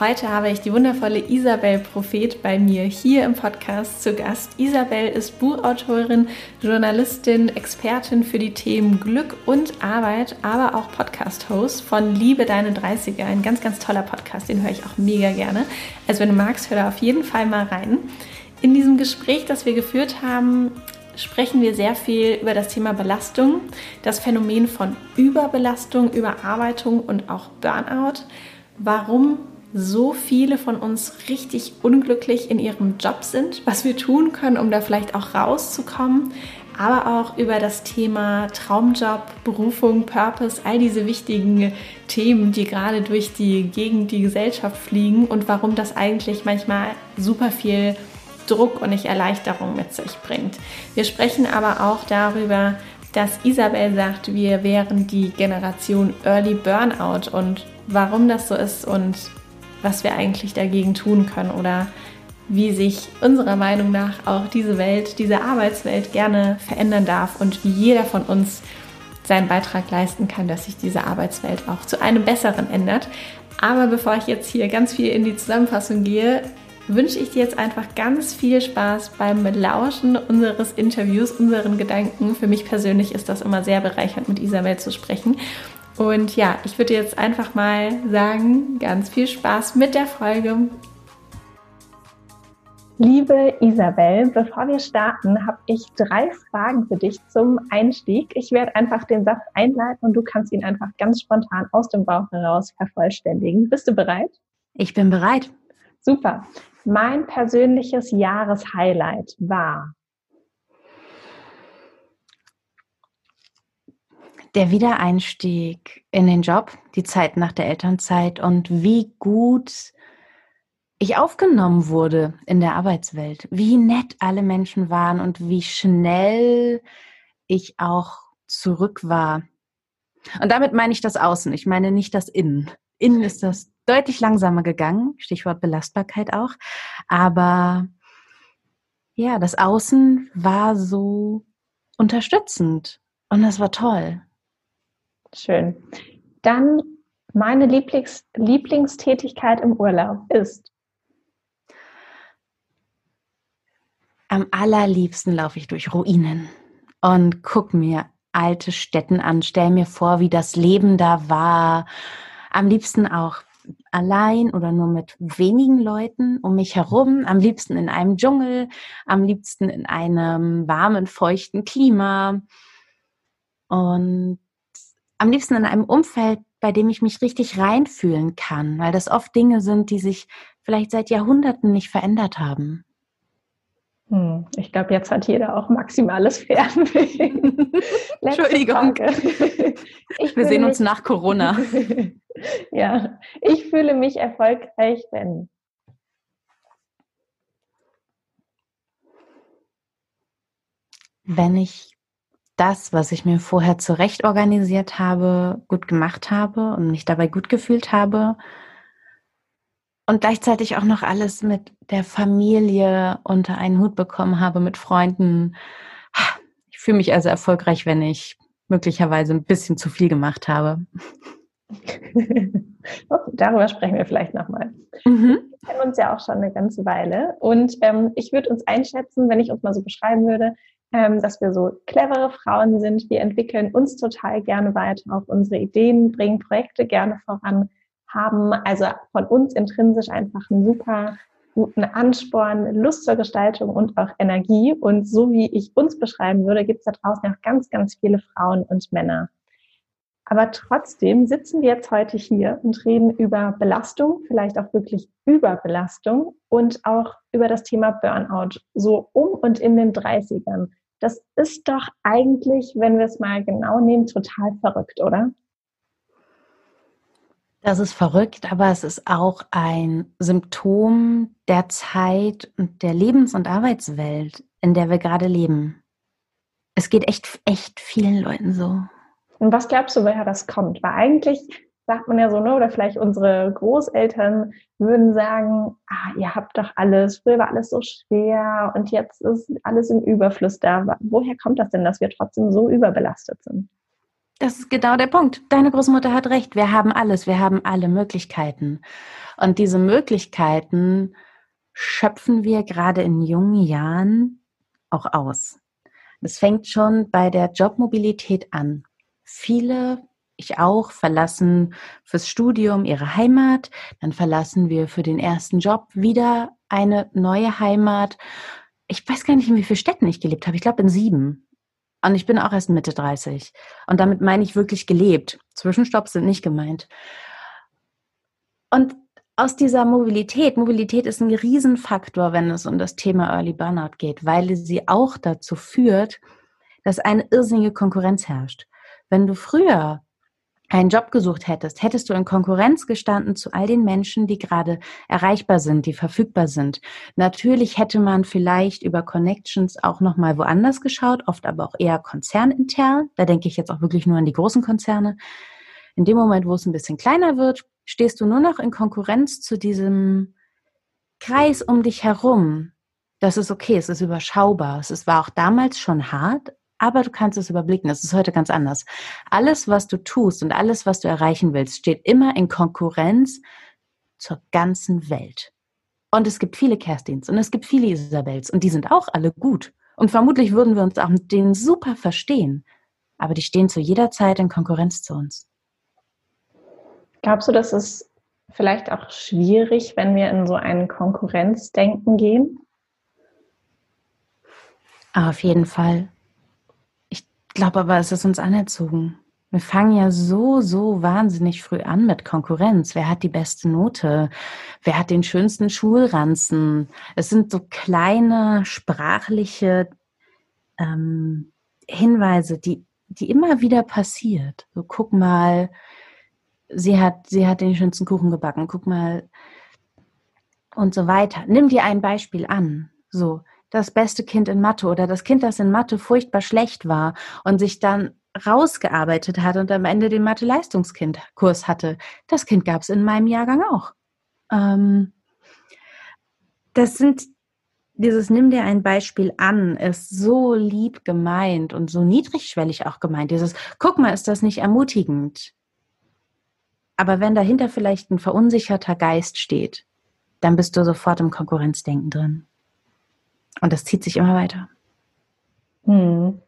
Heute habe ich die wundervolle Isabel Prophet bei mir hier im Podcast zu Gast. Isabel ist Buchautorin, Journalistin, Expertin für die Themen Glück und Arbeit, aber auch Podcast-Host von Liebe deine 30er. Ein ganz, ganz toller Podcast, den höre ich auch mega gerne. Also wenn du magst, hör da auf jeden Fall mal rein. In diesem Gespräch, das wir geführt haben, sprechen wir sehr viel über das Thema Belastung, das Phänomen von Überbelastung, Überarbeitung und auch Burnout. Warum so viele von uns richtig unglücklich in ihrem Job sind, was wir tun können, um da vielleicht auch rauszukommen, aber auch über das Thema Traumjob, Berufung, Purpose, all diese wichtigen Themen, die gerade durch die Gegend, die Gesellschaft fliegen und warum das eigentlich manchmal super viel Druck und nicht Erleichterung mit sich bringt. Wir sprechen aber auch darüber, dass Isabel sagt, wir wären die Generation Early Burnout und warum das so ist und was wir eigentlich dagegen tun können oder wie sich unserer Meinung nach auch diese Welt, diese Arbeitswelt gerne verändern darf und wie jeder von uns seinen Beitrag leisten kann, dass sich diese Arbeitswelt auch zu einem besseren ändert. Aber bevor ich jetzt hier ganz viel in die Zusammenfassung gehe, wünsche ich dir jetzt einfach ganz viel Spaß beim Lauschen unseres Interviews, unseren Gedanken. Für mich persönlich ist das immer sehr bereichernd, mit Isabel zu sprechen. Und ja, ich würde jetzt einfach mal sagen, ganz viel Spaß mit der Folge. Liebe Isabel, bevor wir starten, habe ich drei Fragen für dich zum Einstieg. Ich werde einfach den Satz einleiten und du kannst ihn einfach ganz spontan aus dem Bauch heraus vervollständigen. Bist du bereit? Ich bin bereit. Super. Mein persönliches Jahreshighlight war der Wiedereinstieg in den Job, die Zeit nach der Elternzeit und wie gut ich aufgenommen wurde in der Arbeitswelt, wie nett alle Menschen waren und wie schnell ich auch zurück war. Und damit meine ich das Außen, ich meine nicht das Innen. Innen ist das deutlich langsamer gegangen, Stichwort Belastbarkeit auch, aber ja, das Außen war so unterstützend und das war toll. Schön. Dann meine Lieblings Lieblingstätigkeit im Urlaub ist. Am allerliebsten laufe ich durch Ruinen und gucke mir alte Städten an, stelle mir vor, wie das Leben da war. Am liebsten auch allein oder nur mit wenigen Leuten um mich herum, am liebsten in einem Dschungel, am liebsten in einem warmen, feuchten Klima. Und am liebsten in einem Umfeld, bei dem ich mich richtig reinfühlen kann, weil das oft Dinge sind, die sich vielleicht seit Jahrhunderten nicht verändert haben. Hm, ich glaube, jetzt hat jeder auch maximales Fernweh. Entschuldigung. Wir sehen uns nach Corona. ja, ich fühle mich erfolgreich, wenn. Wenn ich das, was ich mir vorher zurecht organisiert habe, gut gemacht habe und mich dabei gut gefühlt habe. Und gleichzeitig auch noch alles mit der Familie unter einen Hut bekommen habe, mit Freunden. Ich fühle mich also erfolgreich, wenn ich möglicherweise ein bisschen zu viel gemacht habe. Darüber sprechen wir vielleicht nochmal. Mhm. Wir kennen uns ja auch schon eine ganze Weile. Und ähm, ich würde uns einschätzen, wenn ich uns mal so beschreiben würde, ähm, dass wir so clevere Frauen sind. Wir entwickeln uns total gerne weiter, auch unsere Ideen, bringen Projekte gerne voran, haben also von uns intrinsisch einfach einen super guten Ansporn, Lust zur Gestaltung und auch Energie. Und so wie ich uns beschreiben würde, gibt es da draußen auch ganz, ganz viele Frauen und Männer. Aber trotzdem sitzen wir jetzt heute hier und reden über Belastung, vielleicht auch wirklich Überbelastung und auch über das Thema Burnout, so um und in den 30ern. Das ist doch eigentlich, wenn wir es mal genau nehmen, total verrückt, oder? Das ist verrückt, aber es ist auch ein Symptom der Zeit und der Lebens- und Arbeitswelt, in der wir gerade leben. Es geht echt, echt vielen Leuten so. Und was glaubst du, woher das kommt? Weil eigentlich sagt man ja so, ne? oder vielleicht unsere Großeltern würden sagen, ah, ihr habt doch alles, früher war alles so schwer und jetzt ist alles im Überfluss da. Woher kommt das denn, dass wir trotzdem so überbelastet sind? Das ist genau der Punkt. Deine Großmutter hat recht. Wir haben alles. Wir haben alle Möglichkeiten. Und diese Möglichkeiten schöpfen wir gerade in jungen Jahren auch aus. Es fängt schon bei der Jobmobilität an. Viele, ich auch, verlassen fürs Studium ihre Heimat. Dann verlassen wir für den ersten Job wieder eine neue Heimat. Ich weiß gar nicht, in wie vielen Städten ich gelebt habe. Ich glaube in sieben. Und ich bin auch erst Mitte 30. Und damit meine ich wirklich gelebt. Zwischenstopps sind nicht gemeint. Und aus dieser Mobilität, Mobilität ist ein Riesenfaktor, wenn es um das Thema Early Burnout geht, weil sie auch dazu führt, dass eine irrsinnige Konkurrenz herrscht. Wenn du früher einen Job gesucht hättest, hättest du in Konkurrenz gestanden zu all den Menschen, die gerade erreichbar sind, die verfügbar sind. Natürlich hätte man vielleicht über Connections auch noch mal woanders geschaut, oft aber auch eher konzernintern. Da denke ich jetzt auch wirklich nur an die großen Konzerne. In dem Moment, wo es ein bisschen kleiner wird, stehst du nur noch in Konkurrenz zu diesem Kreis um dich herum. Das ist okay, es ist überschaubar. Es war auch damals schon hart, aber du kannst es überblicken. Das ist heute ganz anders. Alles, was du tust und alles, was du erreichen willst, steht immer in Konkurrenz zur ganzen Welt. Und es gibt viele Kerstins und es gibt viele Isabels und die sind auch alle gut. Und vermutlich würden wir uns auch mit denen super verstehen. Aber die stehen zu jeder Zeit in Konkurrenz zu uns. Glaubst du, dass es vielleicht auch schwierig, wenn wir in so ein Konkurrenzdenken gehen? Auf jeden Fall glaube aber, es ist uns anerzogen. Wir fangen ja so, so wahnsinnig früh an mit Konkurrenz. Wer hat die beste Note? Wer hat den schönsten Schulranzen? Es sind so kleine sprachliche ähm, Hinweise, die, die immer wieder passiert. So, guck mal, sie hat, sie hat den schönsten Kuchen gebacken. Guck mal und so weiter. Nimm dir ein Beispiel an. So, das beste Kind in Mathe oder das Kind, das in Mathe furchtbar schlecht war und sich dann rausgearbeitet hat und am Ende den Mathe-Leistungskurs hatte. Das Kind gab es in meinem Jahrgang auch. Ähm, das sind dieses Nimm dir ein Beispiel an, ist so lieb gemeint und so niedrigschwellig auch gemeint. Dieses Guck mal, ist das nicht ermutigend? Aber wenn dahinter vielleicht ein verunsicherter Geist steht, dann bist du sofort im Konkurrenzdenken drin. Und das zieht sich immer weiter. Hm.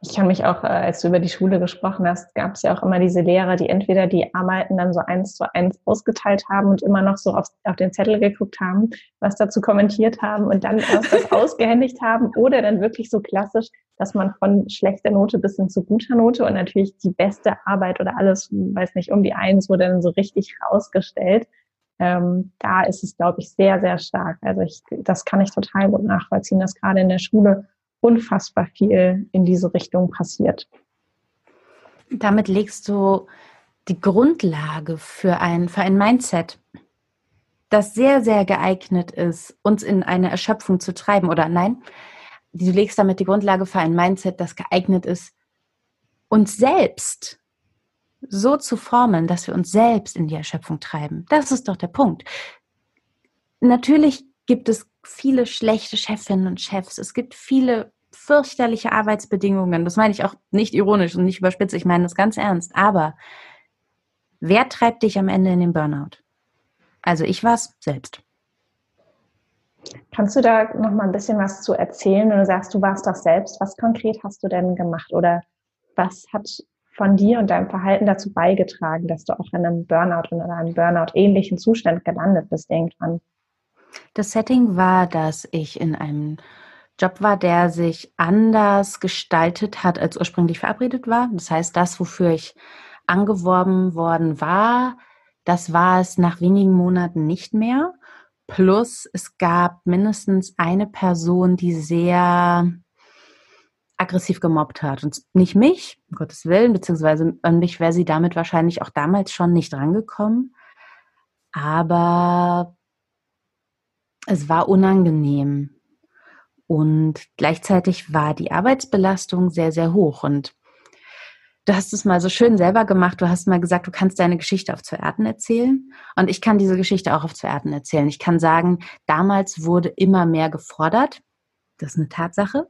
Ich kann mich auch, äh, als du über die Schule gesprochen hast, gab es ja auch immer diese Lehrer, die entweder die Arbeiten dann so eins zu eins ausgeteilt haben und immer noch so auf, auf den Zettel geguckt haben, was dazu kommentiert haben und dann erst das ausgehändigt haben oder dann wirklich so klassisch, dass man von schlechter Note bis hin zu guter Note und natürlich die beste Arbeit oder alles, weiß nicht, um die Eins wurde dann so richtig rausgestellt ähm, da ist es, glaube ich, sehr, sehr stark. Also ich, das kann ich total gut nachvollziehen, dass gerade in der Schule unfassbar viel in diese Richtung passiert. Damit legst du die Grundlage für ein, für ein Mindset, das sehr, sehr geeignet ist, uns in eine Erschöpfung zu treiben. Oder nein, du legst damit die Grundlage für ein Mindset, das geeignet ist, uns selbst so zu formen, dass wir uns selbst in die Erschöpfung treiben. Das ist doch der Punkt. Natürlich gibt es viele schlechte Chefinnen und Chefs. Es gibt viele fürchterliche Arbeitsbedingungen. Das meine ich auch nicht ironisch und nicht überspitzt. Ich meine das ganz ernst. Aber wer treibt dich am Ende in den Burnout? Also ich war es selbst. Kannst du da noch mal ein bisschen was zu erzählen, wenn du sagst, du warst das selbst? Was konkret hast du denn gemacht oder was hat von dir und deinem Verhalten dazu beigetragen, dass du auch in einem Burnout oder einem Burnout-ähnlichen Zustand gelandet bist irgendwann? Das Setting war, dass ich in einem Job war, der sich anders gestaltet hat, als ursprünglich verabredet war. Das heißt, das, wofür ich angeworben worden war, das war es nach wenigen Monaten nicht mehr. Plus es gab mindestens eine Person, die sehr aggressiv gemobbt hat. Und nicht mich, um Gottes Willen, beziehungsweise an mich wäre sie damit wahrscheinlich auch damals schon nicht rangekommen. Aber es war unangenehm. Und gleichzeitig war die Arbeitsbelastung sehr, sehr hoch. Und du hast es mal so schön selber gemacht. Du hast mal gesagt, du kannst deine Geschichte auf zwei Erden erzählen. Und ich kann diese Geschichte auch auf zwei Erden erzählen. Ich kann sagen, damals wurde immer mehr gefordert. Das ist eine Tatsache.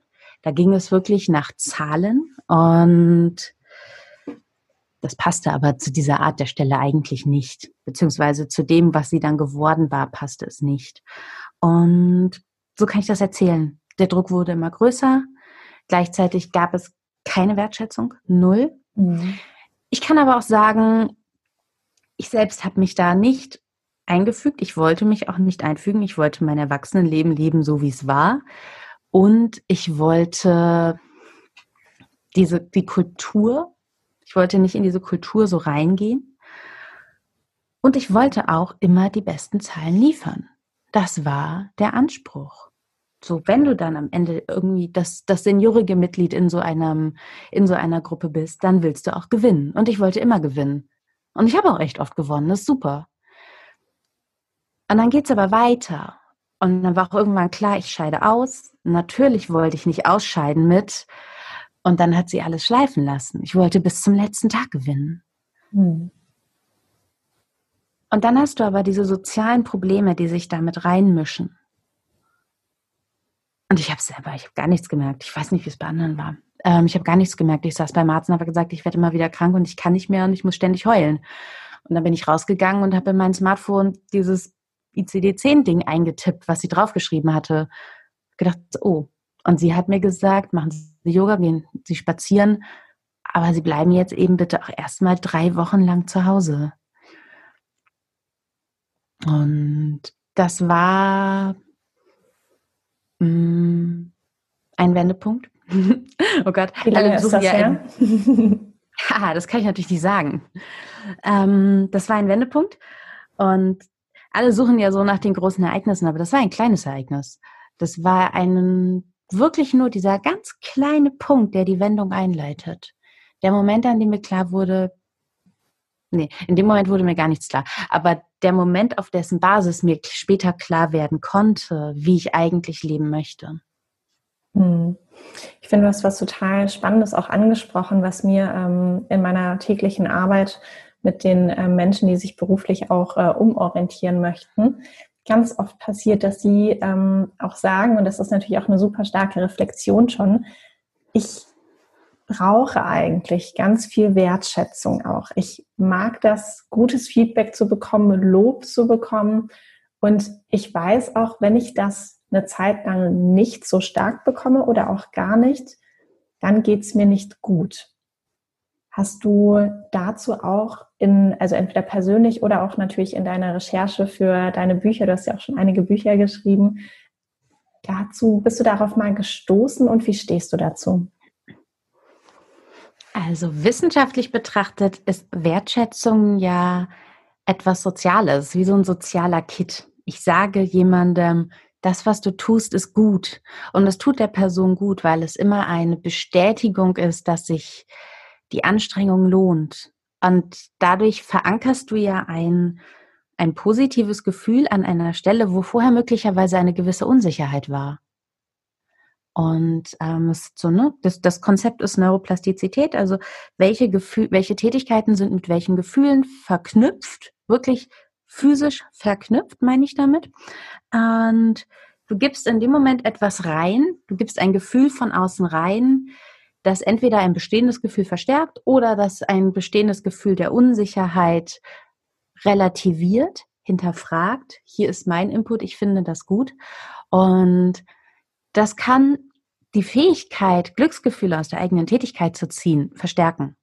Da ging es wirklich nach Zahlen und das passte aber zu dieser Art der Stelle eigentlich nicht. Beziehungsweise zu dem, was sie dann geworden war, passte es nicht. Und so kann ich das erzählen. Der Druck wurde immer größer. Gleichzeitig gab es keine Wertschätzung, null. Mhm. Ich kann aber auch sagen, ich selbst habe mich da nicht eingefügt. Ich wollte mich auch nicht einfügen. Ich wollte mein Erwachsenenleben leben, so wie es war. Und ich wollte diese, die Kultur, ich wollte nicht in diese Kultur so reingehen. Und ich wollte auch immer die besten Zahlen liefern. Das war der Anspruch. So, wenn du dann am Ende irgendwie das, das seniorige Mitglied in so einem, in so einer Gruppe bist, dann willst du auch gewinnen. Und ich wollte immer gewinnen. Und ich habe auch echt oft gewonnen. Das ist super. Und dann geht es aber weiter. Und dann war auch irgendwann klar, ich scheide aus. Natürlich wollte ich nicht ausscheiden mit. Und dann hat sie alles schleifen lassen. Ich wollte bis zum letzten Tag gewinnen. Hm. Und dann hast du aber diese sozialen Probleme, die sich damit reinmischen. Und ich habe selber, ich habe gar nichts gemerkt. Ich weiß nicht, wie es bei anderen war. Ähm, ich habe gar nichts gemerkt. Ich saß beim Arzt und habe gesagt, ich werde immer wieder krank und ich kann nicht mehr und ich muss ständig heulen. Und dann bin ich rausgegangen und habe in mein Smartphone dieses ICD-10-Ding eingetippt, was sie draufgeschrieben hatte. Gedacht, oh. Und sie hat mir gesagt, machen Sie Yoga, gehen Sie spazieren, aber Sie bleiben jetzt eben bitte auch erstmal drei Wochen lang zu Hause. Und das war mh, mm, ein Wendepunkt. oh Gott, Wie lange ist das ja her? Haha, das kann ich natürlich nicht sagen. Ähm, das war ein Wendepunkt und alle suchen ja so nach den großen Ereignissen, aber das war ein kleines Ereignis. Das war ein wirklich nur dieser ganz kleine Punkt, der die Wendung einleitet. Der Moment, an dem mir klar wurde, nee, in dem Moment wurde mir gar nichts klar, aber der Moment, auf dessen Basis mir später klar werden konnte, wie ich eigentlich leben möchte. Hm. Ich finde, du hast was total Spannendes auch angesprochen, was mir ähm, in meiner täglichen Arbeit mit den äh, Menschen, die sich beruflich auch äh, umorientieren möchten, ganz oft passiert, dass sie ähm, auch sagen, und das ist natürlich auch eine super starke Reflexion schon, ich brauche eigentlich ganz viel Wertschätzung auch. Ich mag das, gutes Feedback zu bekommen, Lob zu bekommen. Und ich weiß auch, wenn ich das eine Zeit lang nicht so stark bekomme oder auch gar nicht, dann geht es mir nicht gut. Hast du dazu auch in, also entweder persönlich oder auch natürlich in deiner Recherche für deine Bücher, du hast ja auch schon einige Bücher geschrieben, dazu, bist du darauf mal gestoßen und wie stehst du dazu? Also wissenschaftlich betrachtet ist Wertschätzung ja etwas Soziales, wie so ein sozialer Kit. Ich sage jemandem, das, was du tust, ist gut. Und es tut der Person gut, weil es immer eine Bestätigung ist, dass sich die Anstrengung lohnt. Und dadurch verankerst du ja ein, ein positives Gefühl an einer Stelle, wo vorher möglicherweise eine gewisse Unsicherheit war. Und ähm, so, ne, das, das Konzept ist Neuroplastizität, also welche, Gefühl, welche Tätigkeiten sind mit welchen Gefühlen verknüpft, wirklich physisch verknüpft, meine ich damit. Und du gibst in dem Moment etwas rein, du gibst ein Gefühl von außen rein, das entweder ein bestehendes Gefühl verstärkt oder das ein bestehendes Gefühl der Unsicherheit relativiert, hinterfragt. Hier ist mein Input, ich finde das gut. Und das kann die Fähigkeit, Glücksgefühle aus der eigenen Tätigkeit zu ziehen, verstärken.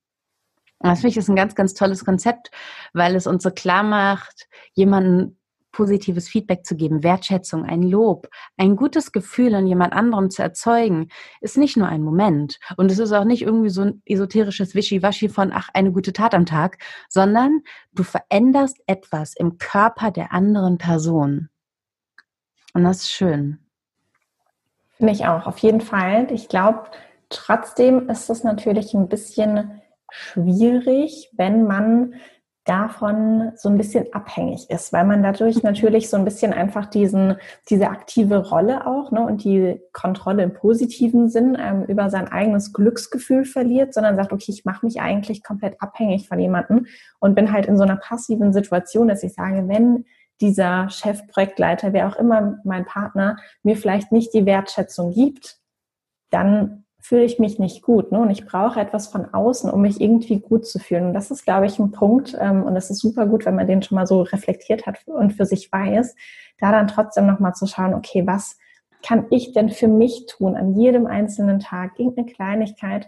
Das finde ich ist ein ganz, ganz tolles Konzept, weil es uns so klar macht, jemanden positives Feedback zu geben, Wertschätzung, ein Lob, ein gutes Gefühl an jemand anderem zu erzeugen, ist nicht nur ein Moment. Und es ist auch nicht irgendwie so ein esoterisches Wischiwaschi von, ach, eine gute Tat am Tag, sondern du veränderst etwas im Körper der anderen Person. Und das ist schön. Finde ich auch, auf jeden Fall. Ich glaube, trotzdem ist es natürlich ein bisschen schwierig, wenn man davon so ein bisschen abhängig ist, weil man dadurch mhm. natürlich so ein bisschen einfach diesen, diese aktive Rolle auch ne, und die Kontrolle im positiven Sinn ähm, über sein eigenes Glücksgefühl verliert, sondern sagt, okay, ich mache mich eigentlich komplett abhängig von jemandem und bin halt in so einer passiven Situation, dass ich sage, wenn dieser Chef, Projektleiter, wer auch immer mein Partner, mir vielleicht nicht die Wertschätzung gibt, dann fühle ich mich nicht gut. Ne? Und ich brauche etwas von außen, um mich irgendwie gut zu fühlen. Und das ist, glaube ich, ein Punkt. Ähm, und es ist super gut, wenn man den schon mal so reflektiert hat und für sich weiß, da dann trotzdem nochmal zu schauen, okay, was kann ich denn für mich tun an jedem einzelnen Tag? Irgendeine Kleinigkeit,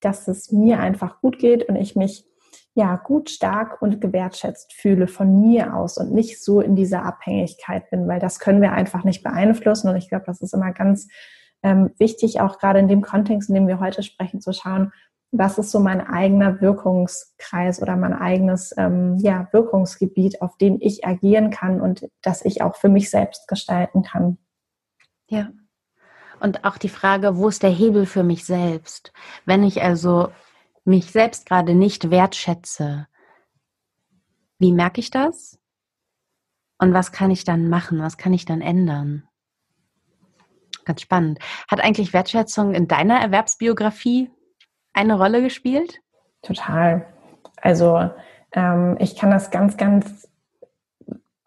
dass es mir einfach gut geht und ich mich ja gut, stark und gewertschätzt fühle von mir aus und nicht so in dieser Abhängigkeit bin, weil das können wir einfach nicht beeinflussen. Und ich glaube, das ist immer ganz ähm, wichtig, auch gerade in dem Kontext, in dem wir heute sprechen, zu schauen, was ist so mein eigener Wirkungskreis oder mein eigenes ähm, ja, Wirkungsgebiet, auf dem ich agieren kann und das ich auch für mich selbst gestalten kann. Ja. Und auch die Frage, wo ist der Hebel für mich selbst? Wenn ich also mich selbst gerade nicht wertschätze, wie merke ich das? Und was kann ich dann machen? Was kann ich dann ändern? Ganz spannend. Hat eigentlich Wertschätzung in deiner Erwerbsbiografie eine Rolle gespielt? Total. Also ähm, ich kann das ganz, ganz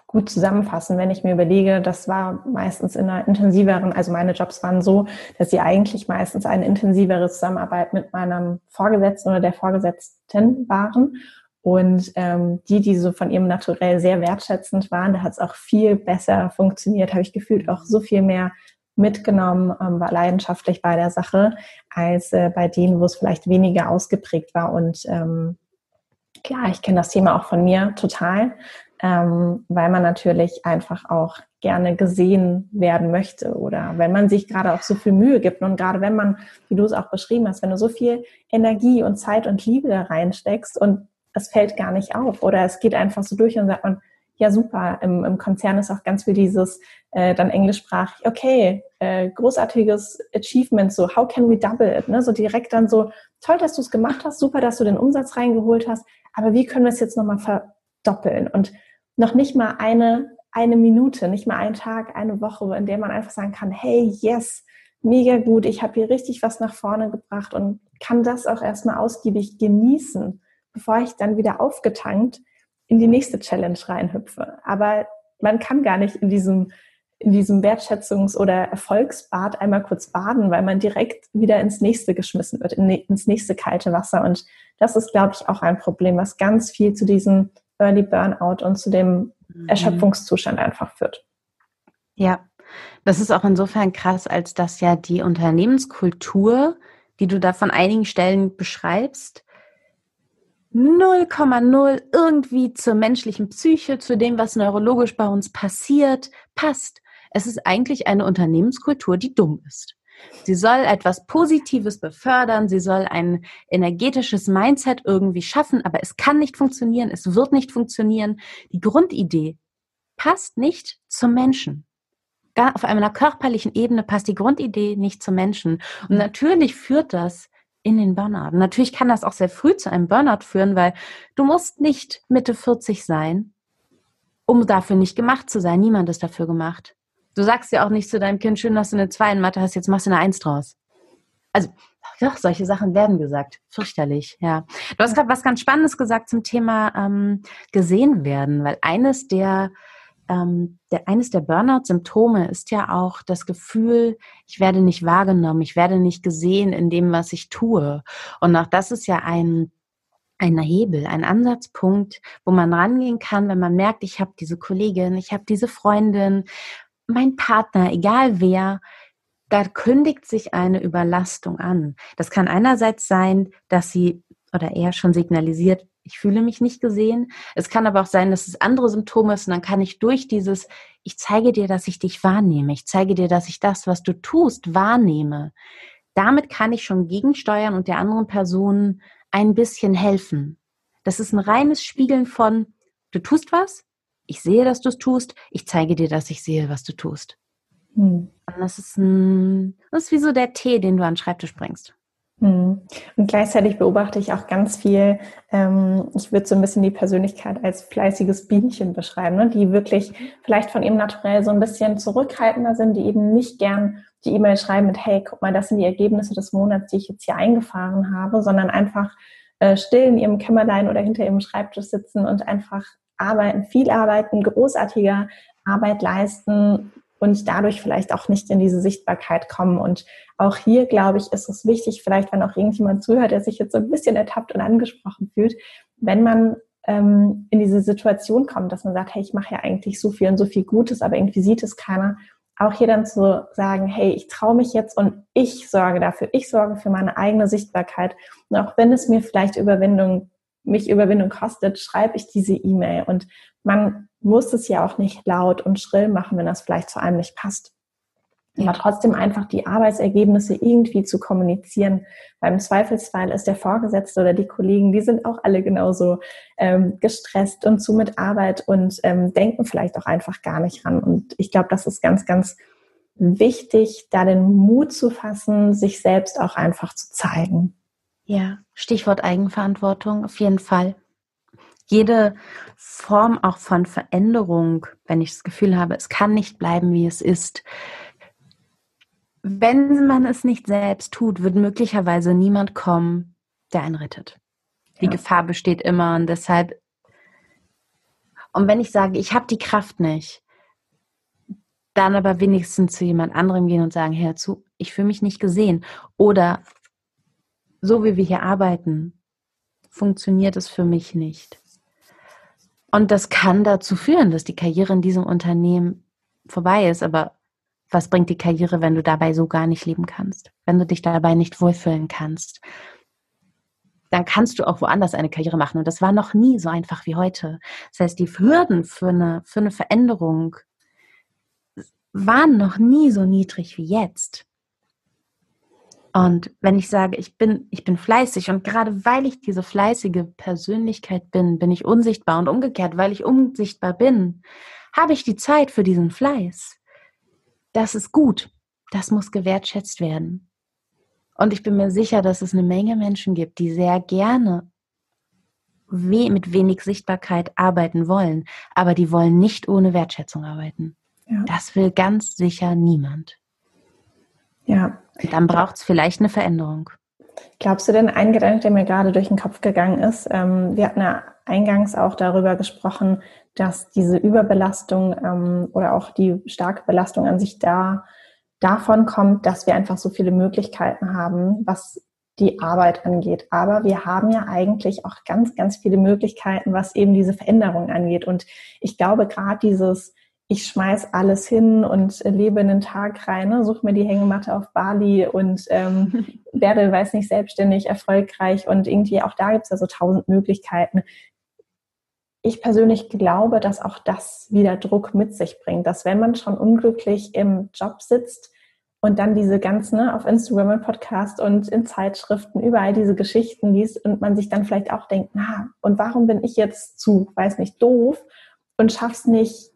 gut zusammenfassen, wenn ich mir überlege, das war meistens in einer intensiveren, also meine Jobs waren so, dass sie eigentlich meistens eine intensivere Zusammenarbeit mit meinem Vorgesetzten oder der Vorgesetzten waren. Und ähm, die, die so von ihrem Naturell sehr wertschätzend waren, da hat es auch viel besser funktioniert, habe ich gefühlt auch so viel mehr mitgenommen, ähm, war leidenschaftlich bei der Sache, als äh, bei denen, wo es vielleicht weniger ausgeprägt war. Und ähm, klar, ich kenne das Thema auch von mir total, ähm, weil man natürlich einfach auch gerne gesehen werden möchte oder wenn man sich gerade auch so viel Mühe gibt und gerade wenn man, wie du es auch beschrieben hast, wenn du so viel Energie und Zeit und Liebe da reinsteckst und es fällt gar nicht auf oder es geht einfach so durch und sagt man, ja super, im, im Konzern ist auch ganz viel dieses äh, dann englischsprachig, okay, äh, großartiges Achievement, so how can we double it, ne? so direkt dann so, toll, dass du es gemacht hast, super, dass du den Umsatz reingeholt hast, aber wie können wir es jetzt nochmal verdoppeln und noch nicht mal eine, eine Minute, nicht mal einen Tag, eine Woche, in der man einfach sagen kann, hey, yes, mega gut, ich habe hier richtig was nach vorne gebracht und kann das auch erstmal ausgiebig genießen, bevor ich dann wieder aufgetankt in die nächste Challenge reinhüpfe. Aber man kann gar nicht in diesem, in diesem Wertschätzungs- oder Erfolgsbad einmal kurz baden, weil man direkt wieder ins nächste geschmissen wird, in, ins nächste kalte Wasser. Und das ist, glaube ich, auch ein Problem, was ganz viel zu diesem Early Burnout und zu dem mhm. Erschöpfungszustand einfach führt. Ja, das ist auch insofern krass, als dass ja die Unternehmenskultur, die du da von einigen Stellen beschreibst, 0,0 irgendwie zur menschlichen Psyche, zu dem, was neurologisch bei uns passiert, passt. Es ist eigentlich eine Unternehmenskultur, die dumm ist. Sie soll etwas Positives befördern, sie soll ein energetisches Mindset irgendwie schaffen, aber es kann nicht funktionieren, es wird nicht funktionieren. Die Grundidee passt nicht zum Menschen. Auf einer körperlichen Ebene passt die Grundidee nicht zum Menschen. Und natürlich führt das in den Burnout. natürlich kann das auch sehr früh zu einem Burnout führen, weil du musst nicht Mitte 40 sein, um dafür nicht gemacht zu sein. Niemand ist dafür gemacht. Du sagst ja auch nicht zu deinem Kind, schön, dass du eine 2 in Mathe hast, jetzt machst du eine 1 draus. Also, doch, solche Sachen werden gesagt. Fürchterlich, ja. Du hast gerade was ganz Spannendes gesagt zum Thema ähm, gesehen werden, weil eines der ähm, der, eines der Burnout-Symptome ist ja auch das Gefühl, ich werde nicht wahrgenommen, ich werde nicht gesehen in dem, was ich tue. Und auch das ist ja ein ein Hebel, ein Ansatzpunkt, wo man rangehen kann, wenn man merkt, ich habe diese Kollegin, ich habe diese Freundin, mein Partner, egal wer, da kündigt sich eine Überlastung an. Das kann einerseits sein, dass sie oder er schon signalisiert, ich fühle mich nicht gesehen. Es kann aber auch sein, dass es andere Symptome ist und dann kann ich durch dieses, ich zeige dir, dass ich dich wahrnehme, ich zeige dir, dass ich das, was du tust, wahrnehme. Damit kann ich schon gegensteuern und der anderen Person ein bisschen helfen. Das ist ein reines Spiegeln von, du tust was, ich sehe, dass du es tust, ich zeige dir, dass ich sehe, was du tust. Hm. Das ist, ein, das ist wie so der Tee, den du an den Schreibtisch bringst. Mhm. Und gleichzeitig beobachte ich auch ganz viel, ähm, ich würde so ein bisschen die Persönlichkeit als fleißiges Bienchen beschreiben, ne? die wirklich vielleicht von ihrem Naturell so ein bisschen zurückhaltender sind, die eben nicht gern die E-Mail schreiben mit, hey, guck mal, das sind die Ergebnisse des Monats, die ich jetzt hier eingefahren habe, sondern einfach äh, still in ihrem Kämmerlein oder hinter ihrem Schreibtisch sitzen und einfach arbeiten, viel arbeiten, großartiger Arbeit leisten, und dadurch vielleicht auch nicht in diese Sichtbarkeit kommen. Und auch hier, glaube ich, ist es wichtig, vielleicht wenn auch irgendjemand zuhört, der sich jetzt so ein bisschen ertappt und angesprochen fühlt, wenn man ähm, in diese Situation kommt, dass man sagt, hey, ich mache ja eigentlich so viel und so viel Gutes, aber irgendwie sieht es keiner, auch hier dann zu sagen, hey, ich traue mich jetzt und ich sorge dafür, ich sorge für meine eigene Sichtbarkeit. Und auch wenn es mir vielleicht Überwindung, mich Überwindung kostet, schreibe ich diese E-Mail. Und man muss es ja auch nicht laut und schrill machen, wenn das vielleicht zu einem nicht passt. Ja. Aber trotzdem einfach die Arbeitsergebnisse irgendwie zu kommunizieren. Beim Zweifelsfall ist der Vorgesetzte oder die Kollegen, die sind auch alle genauso ähm, gestresst und zu mit Arbeit und ähm, denken vielleicht auch einfach gar nicht ran. Und ich glaube, das ist ganz, ganz wichtig, da den Mut zu fassen, sich selbst auch einfach zu zeigen. Ja, Stichwort Eigenverantwortung auf jeden Fall jede Form auch von Veränderung, wenn ich das Gefühl habe, es kann nicht bleiben, wie es ist. Wenn man es nicht selbst tut, wird möglicherweise niemand kommen, der einen rettet. Die ja. Gefahr besteht immer und deshalb. Und wenn ich sage, ich habe die Kraft nicht, dann aber wenigstens zu jemand anderem gehen und sagen, hör zu, ich fühle mich nicht gesehen. Oder so wie wir hier arbeiten, funktioniert es für mich nicht. Und das kann dazu führen, dass die Karriere in diesem Unternehmen vorbei ist. Aber was bringt die Karriere, wenn du dabei so gar nicht leben kannst? Wenn du dich dabei nicht wohlfühlen kannst? Dann kannst du auch woanders eine Karriere machen. Und das war noch nie so einfach wie heute. Das heißt, die Hürden für eine, für eine Veränderung waren noch nie so niedrig wie jetzt. Und wenn ich sage, ich bin, ich bin fleißig und gerade weil ich diese fleißige Persönlichkeit bin, bin ich unsichtbar und umgekehrt, weil ich unsichtbar bin, habe ich die Zeit für diesen Fleiß. Das ist gut. Das muss gewertschätzt werden. Und ich bin mir sicher, dass es eine Menge Menschen gibt, die sehr gerne we mit wenig Sichtbarkeit arbeiten wollen, aber die wollen nicht ohne Wertschätzung arbeiten. Ja. Das will ganz sicher niemand. Ja. Dann braucht es vielleicht eine Veränderung. Glaubst du denn, ein Gedanke, der mir gerade durch den Kopf gegangen ist, ähm, wir hatten ja eingangs auch darüber gesprochen, dass diese Überbelastung ähm, oder auch die starke Belastung an sich da davon kommt, dass wir einfach so viele Möglichkeiten haben, was die Arbeit angeht. Aber wir haben ja eigentlich auch ganz, ganz viele Möglichkeiten, was eben diese Veränderung angeht. Und ich glaube, gerade dieses ich schmeiß alles hin und lebe in den Tag rein, ne? suche mir die Hängematte auf Bali und ähm, werde, weiß nicht, selbstständig, erfolgreich und irgendwie auch da gibt es ja so tausend Möglichkeiten. Ich persönlich glaube, dass auch das wieder Druck mit sich bringt, dass wenn man schon unglücklich im Job sitzt und dann diese ganzen ne, auf Instagram und Podcast und in Zeitschriften überall diese Geschichten liest und man sich dann vielleicht auch denkt, na, und warum bin ich jetzt zu, weiß nicht, doof und schaff's nicht,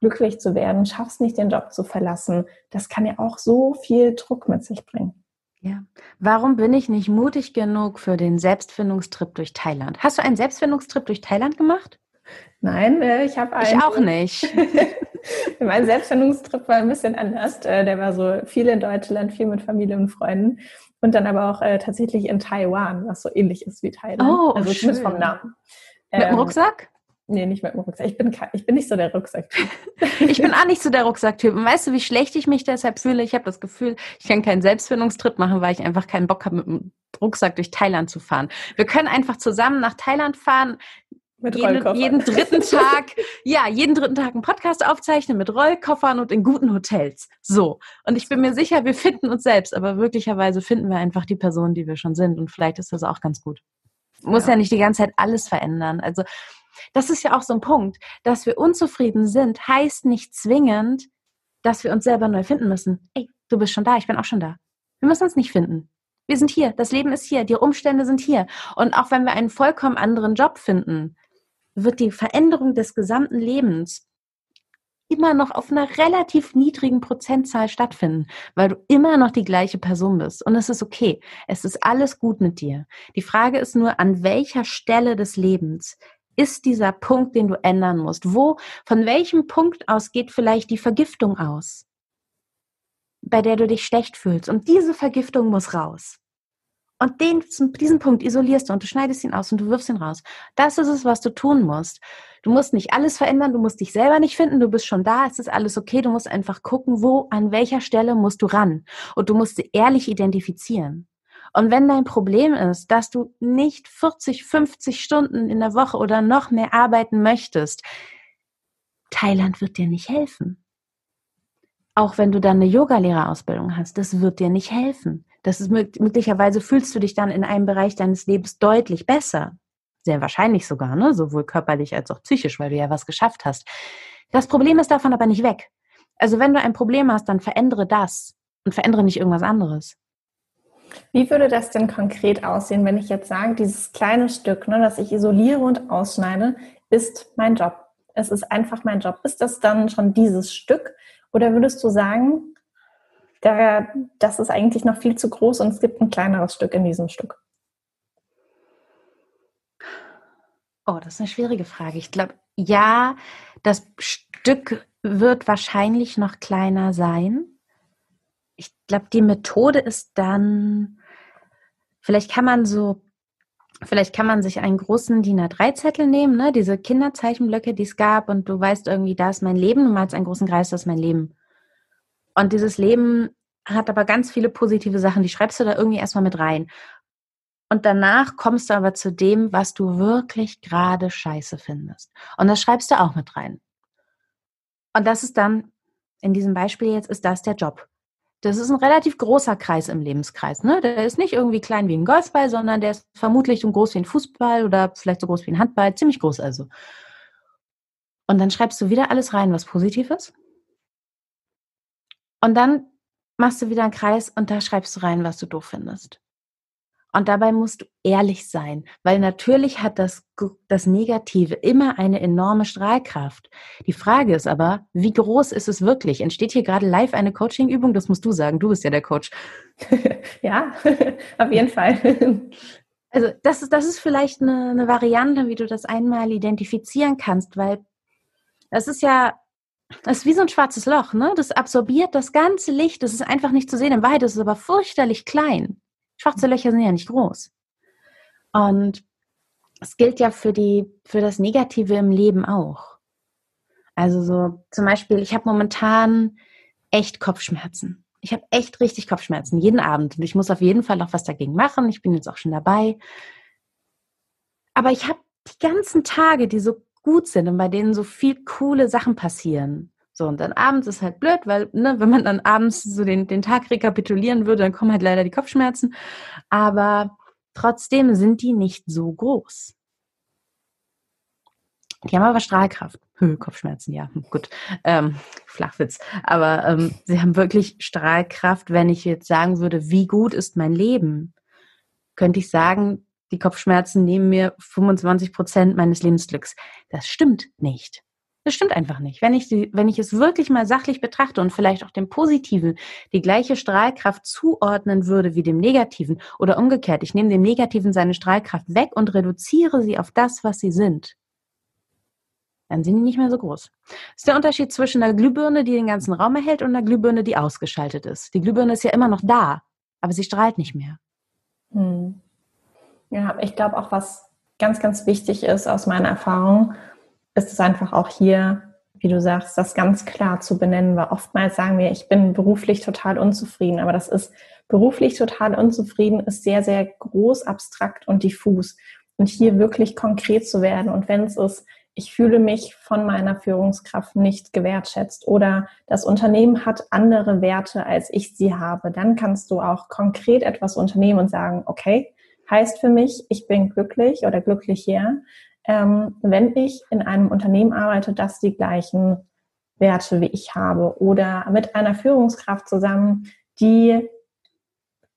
glücklich zu werden, schaffst nicht den Job zu verlassen, das kann ja auch so viel Druck mit sich bringen. Ja. Warum bin ich nicht mutig genug für den Selbstfindungstrip durch Thailand? Hast du einen Selbstfindungstrip durch Thailand gemacht? Nein, äh, ich habe einen. Ich auch nicht. mein Selbstfindungstrip war ein bisschen anders. Äh, der war so viel in Deutschland, viel mit Familie und Freunden und dann aber auch äh, tatsächlich in Taiwan, was so ähnlich ist wie Thailand. Oh, also schön. vom Namen. Mit dem ähm, Rucksack? Nee, nicht mit dem Rucksack. Ich bin, ich bin nicht so der Rucksacktyp. ich bin auch nicht so der Rucksacktyp. Und weißt du, wie schlecht ich mich deshalb fühle? Ich habe das Gefühl, ich kann keinen Selbstfindungstrip machen, weil ich einfach keinen Bock habe, mit dem Rucksack durch Thailand zu fahren. Wir können einfach zusammen nach Thailand fahren. Mit jeden, jeden dritten Tag, ja, jeden dritten Tag einen Podcast aufzeichnen mit Rollkoffern und in guten Hotels. So. Und ich bin mir sicher, wir finden uns selbst, aber wirklicherweise finden wir einfach die Person, die wir schon sind. Und vielleicht ist das auch ganz gut. Muss ja, ja nicht die ganze Zeit alles verändern. Also das ist ja auch so ein Punkt, dass wir unzufrieden sind, heißt nicht zwingend, dass wir uns selber neu finden müssen. Ey, du bist schon da, ich bin auch schon da. Wir müssen uns nicht finden. Wir sind hier, das Leben ist hier, die Umstände sind hier. Und auch wenn wir einen vollkommen anderen Job finden, wird die Veränderung des gesamten Lebens immer noch auf einer relativ niedrigen Prozentzahl stattfinden, weil du immer noch die gleiche Person bist. Und es ist okay. Es ist alles gut mit dir. Die Frage ist nur, an welcher Stelle des Lebens ist dieser Punkt, den du ändern musst? Wo, von welchem Punkt aus geht vielleicht die Vergiftung aus, bei der du dich schlecht fühlst? Und diese Vergiftung muss raus. Und den, diesen Punkt isolierst du und du schneidest ihn aus und du wirfst ihn raus. Das ist es, was du tun musst. Du musst nicht alles verändern, du musst dich selber nicht finden, du bist schon da, es ist alles okay, du musst einfach gucken, wo, an welcher Stelle musst du ran. Und du musst sie ehrlich identifizieren. Und wenn dein Problem ist, dass du nicht 40, 50 Stunden in der Woche oder noch mehr arbeiten möchtest, Thailand wird dir nicht helfen. Auch wenn du dann eine Yogalehrerausbildung hast, das wird dir nicht helfen. Das ist möglicherweise fühlst du dich dann in einem Bereich deines Lebens deutlich besser. Sehr wahrscheinlich sogar, ne? sowohl körperlich als auch psychisch, weil du ja was geschafft hast. Das Problem ist davon aber nicht weg. Also wenn du ein Problem hast, dann verändere das und verändere nicht irgendwas anderes. Wie würde das denn konkret aussehen, wenn ich jetzt sage, dieses kleine Stück, ne, das ich isoliere und ausschneide, ist mein Job? Es ist einfach mein Job. Ist das dann schon dieses Stück? Oder würdest du sagen, da, das ist eigentlich noch viel zu groß und es gibt ein kleineres Stück in diesem Stück. Oh, das ist eine schwierige Frage. Ich glaube, ja, das Stück wird wahrscheinlich noch kleiner sein. Ich glaube, die Methode ist dann, vielleicht kann man so, vielleicht kann man sich einen großen DIN A3-Zettel nehmen, ne? diese Kinderzeichenblöcke, die es gab, und du weißt irgendwie, da ist mein Leben, du malst einen großen Kreis, das ist mein Leben. Und dieses Leben hat aber ganz viele positive Sachen, die schreibst du da irgendwie erstmal mit rein. Und danach kommst du aber zu dem, was du wirklich gerade scheiße findest. Und das schreibst du auch mit rein. Und das ist dann, in diesem Beispiel jetzt, ist das der Job. Das ist ein relativ großer Kreis im Lebenskreis. Ne? Der ist nicht irgendwie klein wie ein Golfball, sondern der ist vermutlich so groß wie ein Fußball oder vielleicht so groß wie ein Handball, ziemlich groß also. Und dann schreibst du wieder alles rein, was positiv ist. Und dann machst du wieder einen Kreis und da schreibst du rein, was du doof findest. Und dabei musst du ehrlich sein, weil natürlich hat das, das Negative immer eine enorme Strahlkraft. Die Frage ist aber, wie groß ist es wirklich? Entsteht hier gerade live eine Coaching-Übung? Das musst du sagen. Du bist ja der Coach. ja, auf jeden Fall. Also das ist, das ist vielleicht eine, eine Variante, wie du das einmal identifizieren kannst, weil das ist ja das ist wie so ein schwarzes Loch, ne? Das absorbiert das ganze Licht. Das ist einfach nicht zu sehen. In Wahrheit ist es aber fürchterlich klein. Schwarze Löcher sind ja nicht groß. Und es gilt ja für die, für das Negative im Leben auch. Also so zum Beispiel, ich habe momentan echt Kopfschmerzen. Ich habe echt richtig Kopfschmerzen jeden Abend und ich muss auf jeden Fall auch was dagegen machen. Ich bin jetzt auch schon dabei. Aber ich habe die ganzen Tage, die so gut sind und bei denen so viel coole Sachen passieren. So, und dann abends ist halt blöd, weil, ne, wenn man dann abends so den, den Tag rekapitulieren würde, dann kommen halt leider die Kopfschmerzen. Aber trotzdem sind die nicht so groß. Die haben aber Strahlkraft. Kopfschmerzen, ja, gut. Ähm, Flachwitz. Aber ähm, sie haben wirklich Strahlkraft. Wenn ich jetzt sagen würde, wie gut ist mein Leben, könnte ich sagen, die Kopfschmerzen nehmen mir 25 Prozent meines Lebensglücks. Das stimmt nicht. Das stimmt einfach nicht. Wenn ich, die, wenn ich es wirklich mal sachlich betrachte und vielleicht auch dem Positiven die gleiche Strahlkraft zuordnen würde wie dem Negativen oder umgekehrt, ich nehme dem Negativen seine Strahlkraft weg und reduziere sie auf das, was sie sind, dann sind die nicht mehr so groß. Das ist der Unterschied zwischen einer Glühbirne, die den ganzen Raum erhält, und einer Glühbirne, die ausgeschaltet ist. Die Glühbirne ist ja immer noch da, aber sie strahlt nicht mehr. Hm. Ja, ich glaube auch, was ganz, ganz wichtig ist aus meiner Erfahrung, ist es einfach auch hier, wie du sagst, das ganz klar zu benennen, weil oftmals sagen wir, ich bin beruflich total unzufrieden, aber das ist beruflich total unzufrieden, ist sehr, sehr groß, abstrakt und diffus. Und hier wirklich konkret zu werden und wenn es ist, ich fühle mich von meiner Führungskraft nicht gewertschätzt oder das Unternehmen hat andere Werte, als ich sie habe, dann kannst du auch konkret etwas unternehmen und sagen, okay, heißt für mich, ich bin glücklich oder glücklich hier, ähm, wenn ich in einem Unternehmen arbeite, das die gleichen Werte wie ich habe oder mit einer Führungskraft zusammen, die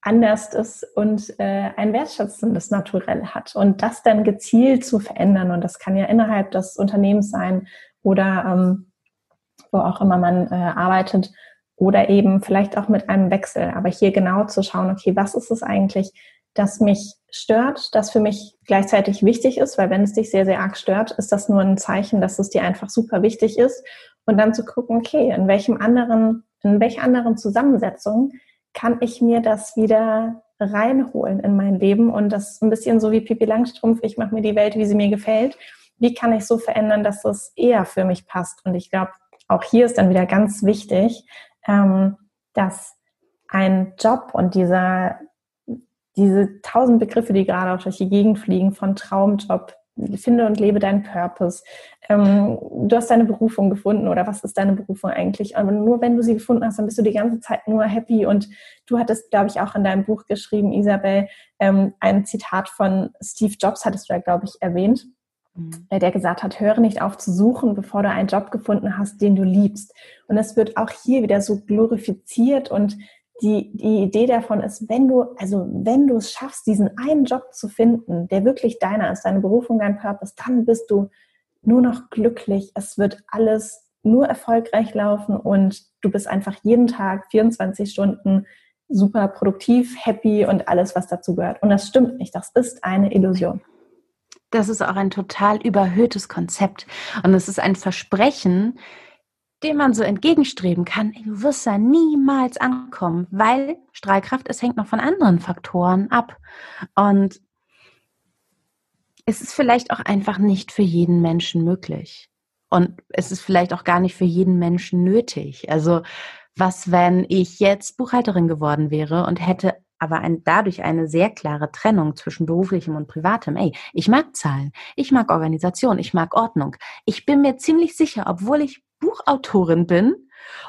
anders ist und äh, ein wertschätzendes Naturell hat und das dann gezielt zu verändern und das kann ja innerhalb des Unternehmens sein oder ähm, wo auch immer man äh, arbeitet oder eben vielleicht auch mit einem Wechsel. Aber hier genau zu schauen, okay, was ist es eigentlich, das mich stört, das für mich gleichzeitig wichtig ist, weil wenn es dich sehr, sehr arg stört, ist das nur ein Zeichen, dass es dir einfach super wichtig ist. Und dann zu gucken, okay, in welchem anderen, in welcher anderen Zusammensetzung kann ich mir das wieder reinholen in mein Leben und das ein bisschen so wie Pipi Langstrumpf, ich mache mir die Welt, wie sie mir gefällt. Wie kann ich so verändern, dass es eher für mich passt? Und ich glaube, auch hier ist dann wieder ganz wichtig, ähm, dass ein Job und dieser, diese tausend Begriffe, die gerade auch durch die Gegend fliegen, von Traumjob, finde und lebe deinen Purpose. Ähm, du hast deine Berufung gefunden oder was ist deine Berufung eigentlich? Aber nur wenn du sie gefunden hast, dann bist du die ganze Zeit nur happy. Und du hattest, glaube ich, auch in deinem Buch geschrieben, Isabel, ähm, ein Zitat von Steve Jobs hattest du ja, glaube ich, erwähnt, mhm. der gesagt hat, höre nicht auf zu suchen, bevor du einen Job gefunden hast, den du liebst. Und es wird auch hier wieder so glorifiziert und die, die Idee davon ist, wenn du, also wenn du es schaffst, diesen einen Job zu finden, der wirklich deiner ist, deine Berufung, dein Purpose, dann bist du nur noch glücklich. Es wird alles nur erfolgreich laufen und du bist einfach jeden Tag 24 Stunden super produktiv, happy und alles, was dazu gehört. Und das stimmt nicht. Das ist eine Illusion. Das ist auch ein total überhöhtes Konzept. Und es ist ein Versprechen, dem man so entgegenstreben kann, du wirst da niemals ankommen, weil Strahlkraft, es hängt noch von anderen Faktoren ab. Und es ist vielleicht auch einfach nicht für jeden Menschen möglich. Und es ist vielleicht auch gar nicht für jeden Menschen nötig. Also was, wenn ich jetzt Buchhalterin geworden wäre und hätte aber ein, dadurch eine sehr klare Trennung zwischen beruflichem und privatem. Ey, ich mag Zahlen, ich mag Organisation, ich mag Ordnung. Ich bin mir ziemlich sicher, obwohl ich Buchautorin bin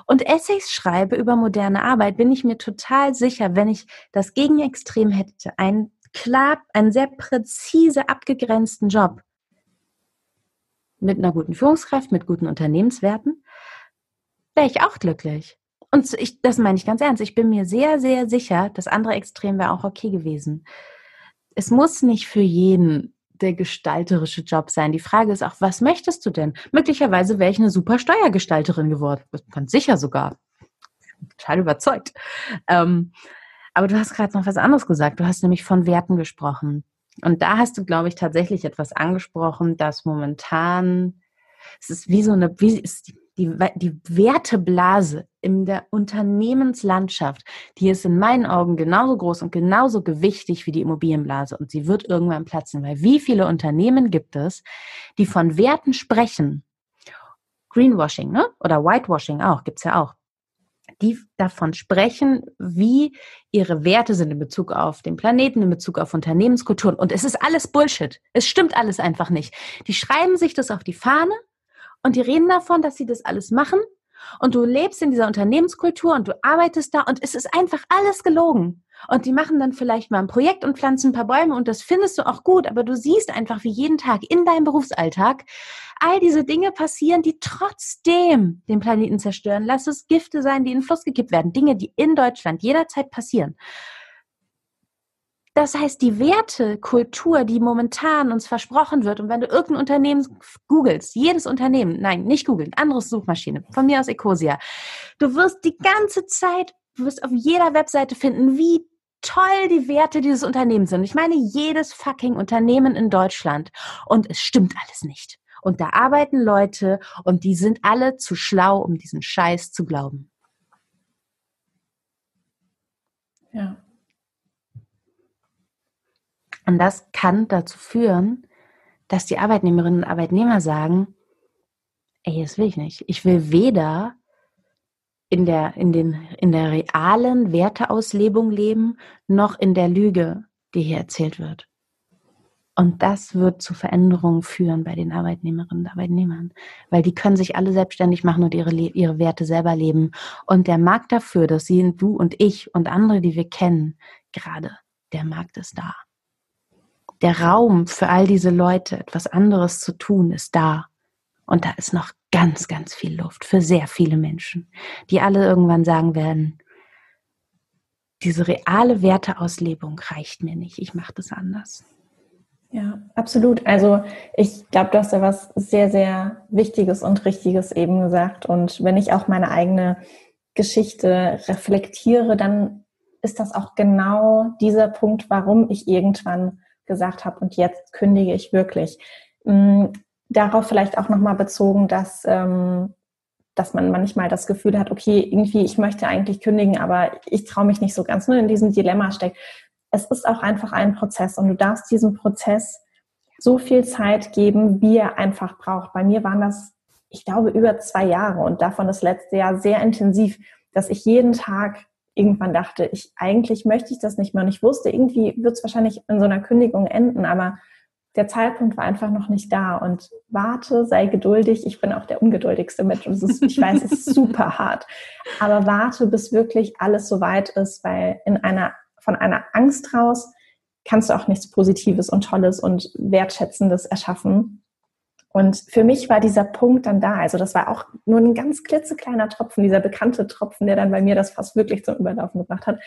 und Essays schreibe über moderne Arbeit, bin ich mir total sicher, wenn ich das Gegenextrem hätte, einen klar, einen sehr präzise abgegrenzten Job mit einer guten Führungskraft, mit guten Unternehmenswerten, wäre ich auch glücklich. Und ich, das meine ich ganz ernst. Ich bin mir sehr, sehr sicher, das andere Extrem wäre auch okay gewesen. Es muss nicht für jeden der gestalterische Job sein. Die Frage ist auch, was möchtest du denn? Möglicherweise wäre ich eine super Steuergestalterin geworden. Ganz sicher sogar. Total überzeugt. Ähm, aber du hast gerade noch was anderes gesagt. Du hast nämlich von Werten gesprochen. Und da hast du, glaube ich, tatsächlich etwas angesprochen, das momentan, es ist wie so eine, wie ist die, die Werteblase in der Unternehmenslandschaft, die ist in meinen Augen genauso groß und genauso gewichtig wie die Immobilienblase und sie wird irgendwann platzen, weil wie viele Unternehmen gibt es, die von Werten sprechen? Greenwashing, ne? Oder Whitewashing auch, gibt's ja auch. Die davon sprechen, wie ihre Werte sind in Bezug auf den Planeten, in Bezug auf Unternehmenskulturen. Und es ist alles Bullshit. Es stimmt alles einfach nicht. Die schreiben sich das auf die Fahne und die reden davon, dass sie das alles machen und du lebst in dieser Unternehmenskultur und du arbeitest da und es ist einfach alles gelogen. Und die machen dann vielleicht mal ein Projekt und pflanzen ein paar Bäume und das findest du auch gut, aber du siehst einfach, wie jeden Tag in deinem Berufsalltag all diese Dinge passieren, die trotzdem den Planeten zerstören. Lass es Gifte sein, die in den Fluss gekippt werden. Dinge, die in Deutschland jederzeit passieren. Das heißt, die Wertekultur, die momentan uns versprochen wird, und wenn du irgendein Unternehmen googelst, jedes Unternehmen, nein, nicht googeln, anderes Suchmaschine, von mir aus Ecosia, du wirst die ganze Zeit, du wirst auf jeder Webseite finden, wie toll die Werte dieses Unternehmens sind. Ich meine, jedes fucking Unternehmen in Deutschland. Und es stimmt alles nicht. Und da arbeiten Leute und die sind alle zu schlau, um diesen Scheiß zu glauben. Ja. Und das kann dazu führen, dass die Arbeitnehmerinnen und Arbeitnehmer sagen, ey, das will ich nicht. Ich will weder in der, in den, in der realen Werteauslebung leben, noch in der Lüge, die hier erzählt wird. Und das wird zu Veränderungen führen bei den Arbeitnehmerinnen und Arbeitnehmern, weil die können sich alle selbstständig machen und ihre, ihre Werte selber leben. Und der Markt dafür, das sehen du und ich und andere, die wir kennen, gerade, der Markt ist da der Raum für all diese Leute, etwas anderes zu tun, ist da. Und da ist noch ganz, ganz viel Luft für sehr viele Menschen, die alle irgendwann sagen werden, diese reale Werteauslebung reicht mir nicht, ich mache das anders. Ja, absolut. Also ich glaube, du hast da was sehr, sehr Wichtiges und Richtiges eben gesagt. Und wenn ich auch meine eigene Geschichte reflektiere, dann ist das auch genau dieser Punkt, warum ich irgendwann gesagt habe, und jetzt kündige ich wirklich. Mm, darauf vielleicht auch nochmal bezogen, dass, ähm, dass man manchmal das Gefühl hat, okay, irgendwie, ich möchte eigentlich kündigen, aber ich traue mich nicht so ganz, nur in diesem Dilemma steckt es ist auch einfach ein Prozess und du darfst diesem Prozess so viel Zeit geben, wie er einfach braucht. Bei mir waren das, ich glaube, über zwei Jahre und davon das letzte Jahr sehr intensiv, dass ich jeden Tag irgendwann dachte, ich eigentlich möchte ich das nicht mehr und ich wusste, irgendwie wird es wahrscheinlich in so einer Kündigung enden, aber der Zeitpunkt war einfach noch nicht da und warte, sei geduldig. Ich bin auch der ungeduldigste Mensch und ist, ich weiß, es ist super hart, aber warte, bis wirklich alles so weit ist, weil in einer von einer Angst raus kannst du auch nichts Positives und Tolles und Wertschätzendes erschaffen. Und für mich war dieser Punkt dann da. Also das war auch nur ein ganz klitzekleiner Tropfen, dieser bekannte Tropfen, der dann bei mir das fast wirklich zum Überlaufen gebracht hat,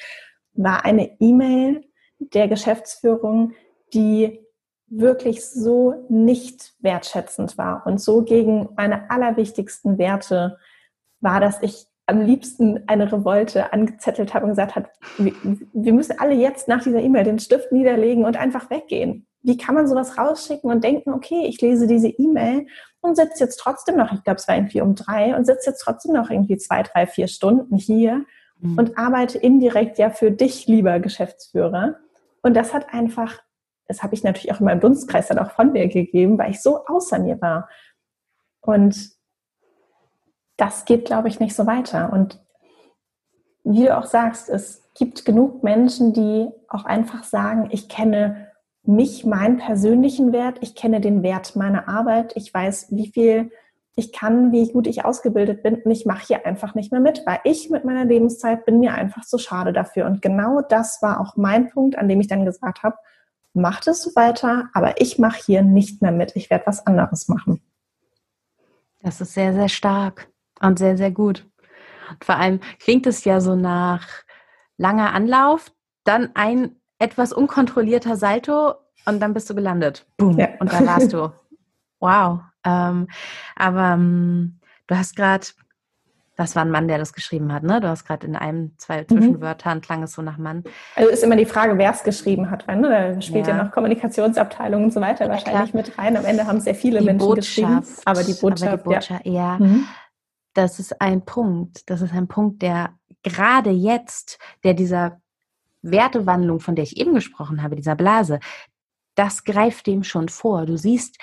war eine E-Mail der Geschäftsführung, die wirklich so nicht wertschätzend war und so gegen meine allerwichtigsten Werte war, dass ich am liebsten eine Revolte angezettelt habe und gesagt hat, wir müssen alle jetzt nach dieser E-Mail den Stift niederlegen und einfach weggehen. Wie kann man sowas rausschicken und denken, okay, ich lese diese E-Mail und sitze jetzt trotzdem noch, ich glaube, es war irgendwie um drei, und sitze jetzt trotzdem noch irgendwie zwei, drei, vier Stunden hier mhm. und arbeite indirekt ja für dich, lieber Geschäftsführer. Und das hat einfach, das habe ich natürlich auch in meinem Dunstkreis dann auch von mir gegeben, weil ich so außer mir war. Und das geht, glaube ich, nicht so weiter. Und wie du auch sagst, es gibt genug Menschen, die auch einfach sagen, ich kenne mich, meinen persönlichen Wert, ich kenne den Wert meiner Arbeit, ich weiß, wie viel ich kann, wie gut ich ausgebildet bin und ich mache hier einfach nicht mehr mit, weil ich mit meiner Lebenszeit bin mir einfach zu schade dafür. Und genau das war auch mein Punkt, an dem ich dann gesagt habe, macht es so weiter, aber ich mache hier nicht mehr mit, ich werde was anderes machen. Das ist sehr, sehr stark. Und sehr, sehr gut. Und vor allem klingt es ja so nach langer Anlauf, dann ein etwas unkontrollierter Salto und dann bist du gelandet. Boom. Ja. Und da warst du. Wow. Ähm, aber ähm, du hast gerade, das war ein Mann, der das geschrieben hat, ne? Du hast gerade in einem, zwei mhm. Zwischenwörtern klang es so nach Mann. Also ist immer die Frage, wer es geschrieben hat, weil ne? da spielt ja. ja noch Kommunikationsabteilung und so weiter ja, wahrscheinlich klar. mit rein. Am Ende haben sehr viele die Menschen Botschaft, geschrieben. Aber die Botschaft, aber die Botschaft ja. ja. Mhm das ist ein Punkt, das ist ein Punkt, der gerade jetzt, der dieser Wertewandlung, von der ich eben gesprochen habe, dieser Blase, das greift dem schon vor. Du siehst,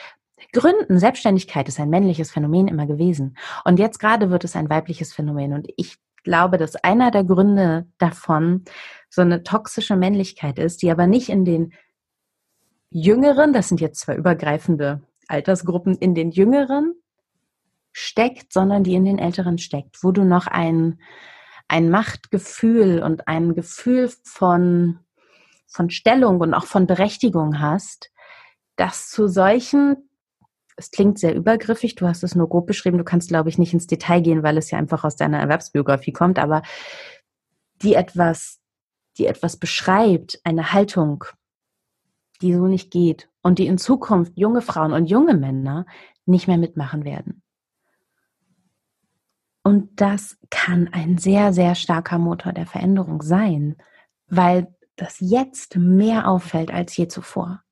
Gründen, Selbstständigkeit ist ein männliches Phänomen immer gewesen. Und jetzt gerade wird es ein weibliches Phänomen. Und ich glaube, dass einer der Gründe davon so eine toxische Männlichkeit ist, die aber nicht in den Jüngeren, das sind jetzt zwei übergreifende Altersgruppen, in den Jüngeren steckt, sondern die in den Älteren steckt, wo du noch ein, ein Machtgefühl und ein Gefühl von, von Stellung und auch von Berechtigung hast, das zu solchen, es klingt sehr übergriffig, du hast es nur grob beschrieben, du kannst, glaube ich, nicht ins Detail gehen, weil es ja einfach aus deiner Erwerbsbiografie kommt, aber die etwas, die etwas beschreibt, eine Haltung, die so nicht geht und die in Zukunft junge Frauen und junge Männer nicht mehr mitmachen werden. Und das kann ein sehr, sehr starker Motor der Veränderung sein, weil das jetzt mehr auffällt als je zuvor.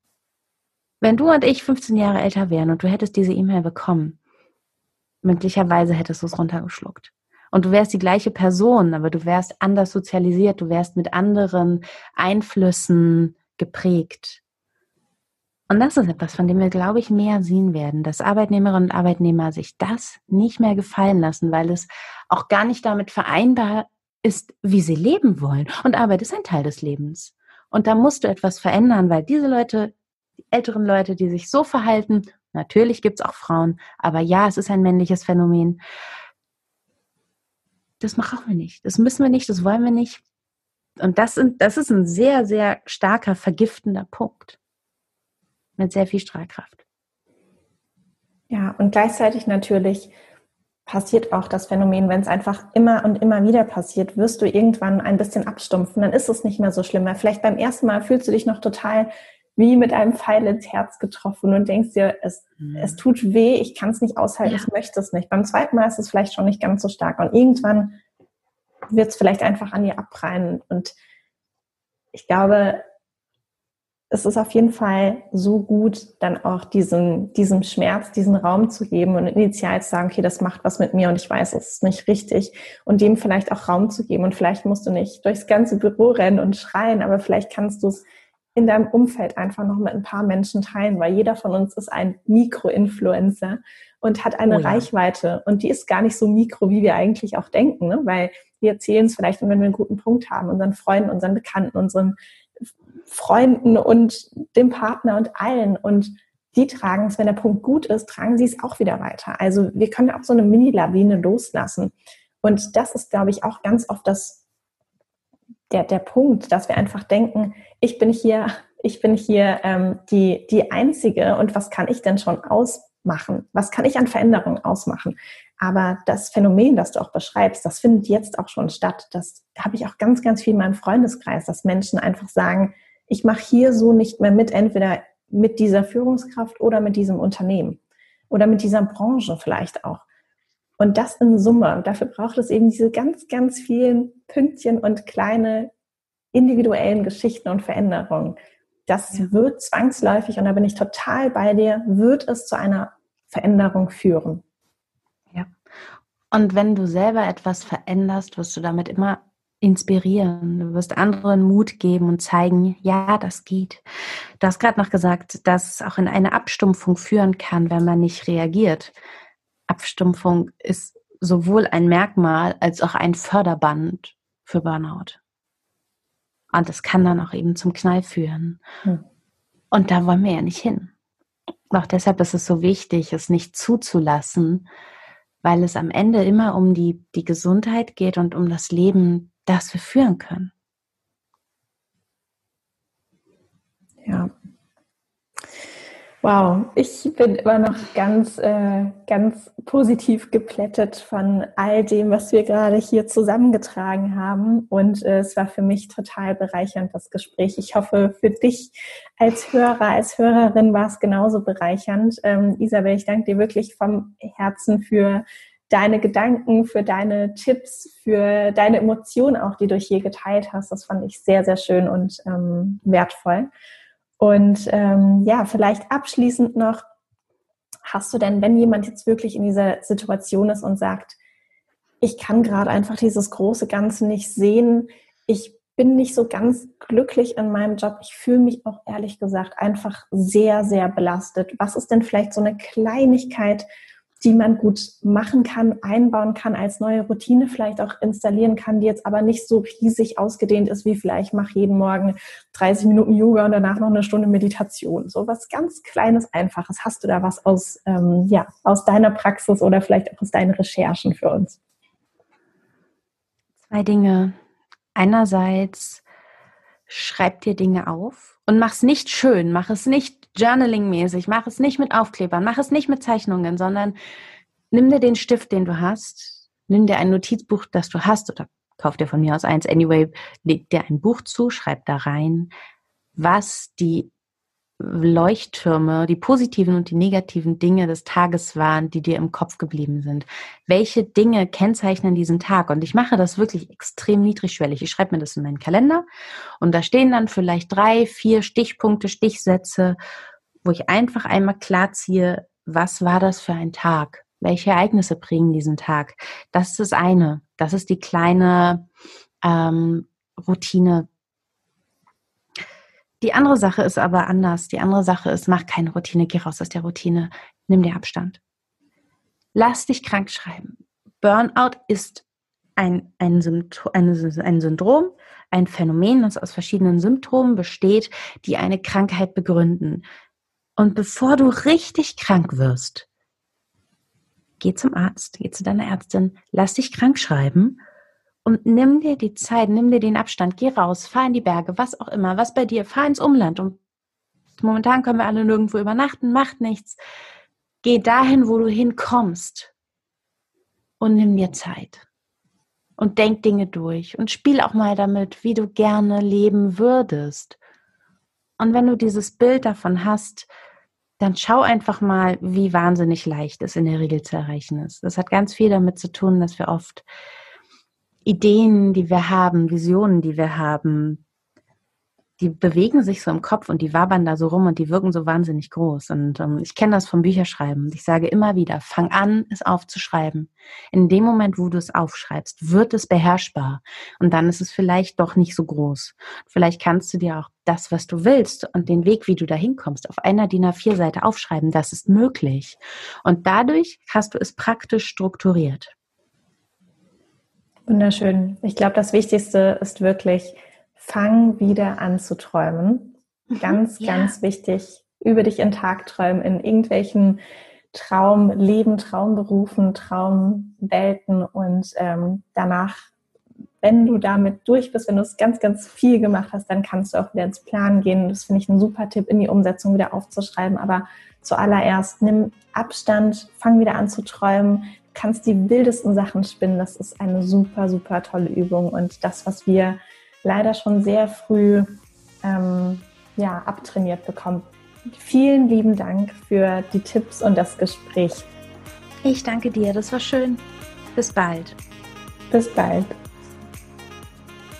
Wenn du und ich 15 Jahre älter wären und du hättest diese E-Mail bekommen, möglicherweise hättest du es runtergeschluckt. Und du wärst die gleiche Person, aber du wärst anders sozialisiert, du wärst mit anderen Einflüssen geprägt. Und das ist etwas, von dem wir, glaube ich, mehr sehen werden, dass Arbeitnehmerinnen und Arbeitnehmer sich das nicht mehr gefallen lassen, weil es auch gar nicht damit vereinbar ist, wie sie leben wollen. Und Arbeit ist ein Teil des Lebens. Und da musst du etwas verändern, weil diese Leute, die älteren Leute, die sich so verhalten, natürlich gibt es auch Frauen, aber ja, es ist ein männliches Phänomen. Das machen wir nicht. Das müssen wir nicht, das wollen wir nicht. Und das, sind, das ist ein sehr, sehr starker, vergiftender Punkt mit sehr viel Strahlkraft. Ja, und gleichzeitig natürlich passiert auch das Phänomen, wenn es einfach immer und immer wieder passiert, wirst du irgendwann ein bisschen abstumpfen, dann ist es nicht mehr so schlimm. Weil vielleicht beim ersten Mal fühlst du dich noch total wie mit einem Pfeil ins Herz getroffen und denkst dir, es, mhm. es tut weh, ich kann es nicht aushalten, ja. ich möchte es nicht. Beim zweiten Mal ist es vielleicht schon nicht ganz so stark und irgendwann wird es vielleicht einfach an dir abprallen. Und ich glaube, es ist auf jeden Fall so gut, dann auch diesen, diesem Schmerz, diesen Raum zu geben und initial zu sagen, okay, das macht was mit mir und ich weiß, es ist nicht richtig und dem vielleicht auch Raum zu geben und vielleicht musst du nicht durchs ganze Büro rennen und schreien, aber vielleicht kannst du es in deinem Umfeld einfach noch mit ein paar Menschen teilen, weil jeder von uns ist ein Mikro-Influencer und hat eine oh ja. Reichweite und die ist gar nicht so mikro, wie wir eigentlich auch denken, ne? weil wir erzählen es vielleicht, wenn wir einen guten Punkt haben, unseren Freunden, unseren Bekannten, unseren Freunden und dem Partner und allen. Und die tragen es, wenn der Punkt gut ist, tragen sie es auch wieder weiter. Also wir können auch so eine Mini-Lawine loslassen. Und das ist, glaube ich, auch ganz oft das, der, der Punkt, dass wir einfach denken, ich bin hier, ich bin hier ähm, die, die Einzige und was kann ich denn schon ausmachen? Was kann ich an Veränderungen ausmachen? Aber das Phänomen, das du auch beschreibst, das findet jetzt auch schon statt. Das habe ich auch ganz, ganz viel in meinem Freundeskreis, dass Menschen einfach sagen, ich mache hier so nicht mehr mit, entweder mit dieser Führungskraft oder mit diesem Unternehmen oder mit dieser Branche vielleicht auch. Und das in Summe. Dafür braucht es eben diese ganz, ganz vielen Pünktchen und kleine individuellen Geschichten und Veränderungen. Das ja. wird zwangsläufig, und da bin ich total bei dir, wird es zu einer Veränderung führen. Ja. Und wenn du selber etwas veränderst, wirst du damit immer inspirieren, du wirst anderen Mut geben und zeigen, ja, das geht. Du hast gerade noch gesagt, dass es auch in eine Abstumpfung führen kann, wenn man nicht reagiert. Abstumpfung ist sowohl ein Merkmal als auch ein Förderband für Burnout. Und das kann dann auch eben zum Knall führen. Hm. Und da wollen wir ja nicht hin. Auch deshalb ist es so wichtig, es nicht zuzulassen, weil es am Ende immer um die, die Gesundheit geht und um das Leben das wir führen können. Ja. Wow, ich bin immer noch ganz, äh, ganz positiv geplättet von all dem, was wir gerade hier zusammengetragen haben. Und äh, es war für mich total bereichernd, das Gespräch. Ich hoffe, für dich als Hörer, als Hörerin war es genauso bereichernd. Ähm, Isabel, ich danke dir wirklich vom Herzen für deine Gedanken, für deine Tipps, für deine Emotionen auch, die du hier geteilt hast. Das fand ich sehr, sehr schön und ähm, wertvoll. Und ähm, ja, vielleicht abschließend noch, hast du denn, wenn jemand jetzt wirklich in dieser Situation ist und sagt, ich kann gerade einfach dieses große Ganze nicht sehen, ich bin nicht so ganz glücklich in meinem Job. Ich fühle mich auch ehrlich gesagt einfach sehr, sehr belastet. Was ist denn vielleicht so eine Kleinigkeit, die man gut machen kann, einbauen kann, als neue Routine vielleicht auch installieren kann, die jetzt aber nicht so riesig ausgedehnt ist, wie vielleicht mach jeden Morgen 30 Minuten Yoga und danach noch eine Stunde Meditation. So was ganz Kleines, Einfaches. Hast du da was aus, ähm, ja, aus deiner Praxis oder vielleicht auch aus deinen Recherchen für uns? Zwei Dinge. Einerseits schreib dir Dinge auf und mach es nicht schön, mach es nicht Journaling-mäßig. Mach es nicht mit Aufklebern, mach es nicht mit Zeichnungen, sondern nimm dir den Stift, den du hast, nimm dir ein Notizbuch, das du hast oder kauf dir von mir aus eins. Anyway, leg dir ein Buch zu, schreib da rein, was die Leuchttürme, die positiven und die negativen Dinge des Tages waren, die dir im Kopf geblieben sind. Welche Dinge kennzeichnen diesen Tag? Und ich mache das wirklich extrem niedrigschwellig. Ich schreibe mir das in meinen Kalender und da stehen dann vielleicht drei, vier Stichpunkte, Stichsätze, wo ich einfach einmal klar ziehe, was war das für ein Tag? Welche Ereignisse bringen diesen Tag? Das ist das eine. Das ist die kleine ähm, Routine, die andere Sache ist aber anders. Die andere Sache ist, mach keine Routine, geh raus aus der Routine, nimm dir Abstand. Lass dich krank schreiben. Burnout ist ein, ein, Symptom, ein, ein Syndrom, ein Phänomen, das aus verschiedenen Symptomen besteht, die eine Krankheit begründen. Und bevor du richtig krank wirst, geh zum Arzt, geh zu deiner Ärztin, lass dich krank schreiben und nimm dir die Zeit, nimm dir den Abstand, geh raus, fahr in die Berge, was auch immer, was bei dir, fahr ins Umland. Und momentan können wir alle nirgendwo übernachten, macht nichts. Geh dahin, wo du hinkommst und nimm dir Zeit. Und denk Dinge durch und spiel auch mal damit, wie du gerne leben würdest. Und wenn du dieses Bild davon hast, dann schau einfach mal, wie wahnsinnig leicht es in der Regel zu erreichen ist. Das hat ganz viel damit zu tun, dass wir oft Ideen, die wir haben, Visionen, die wir haben, die bewegen sich so im Kopf und die wabern da so rum und die wirken so wahnsinnig groß. Und ähm, ich kenne das vom Bücherschreiben. Ich sage immer wieder, fang an, es aufzuschreiben. In dem Moment, wo du es aufschreibst, wird es beherrschbar. Und dann ist es vielleicht doch nicht so groß. Vielleicht kannst du dir auch das, was du willst und den Weg, wie du da hinkommst, auf einer DIN A4-Seite aufschreiben. Das ist möglich. Und dadurch hast du es praktisch strukturiert. Wunderschön. Ich glaube, das Wichtigste ist wirklich, fang wieder an zu träumen. Mhm. Ganz, ja. ganz wichtig. Über dich in Tag träumen, in irgendwelchen Traumleben, Traumberufen, Traumwelten und ähm, danach, wenn du damit durch bist, wenn du es ganz, ganz viel gemacht hast, dann kannst du auch wieder ins Plan gehen. Das finde ich ein super Tipp, in die Umsetzung wieder aufzuschreiben. Aber zuallererst nimm Abstand, fang wieder an zu träumen, kannst die wildesten Sachen spinnen. Das ist eine super, super tolle Übung und das, was wir leider schon sehr früh ähm, ja, abtrainiert bekommen. Vielen lieben Dank für die Tipps und das Gespräch. Ich danke dir, das war schön. Bis bald. Bis bald.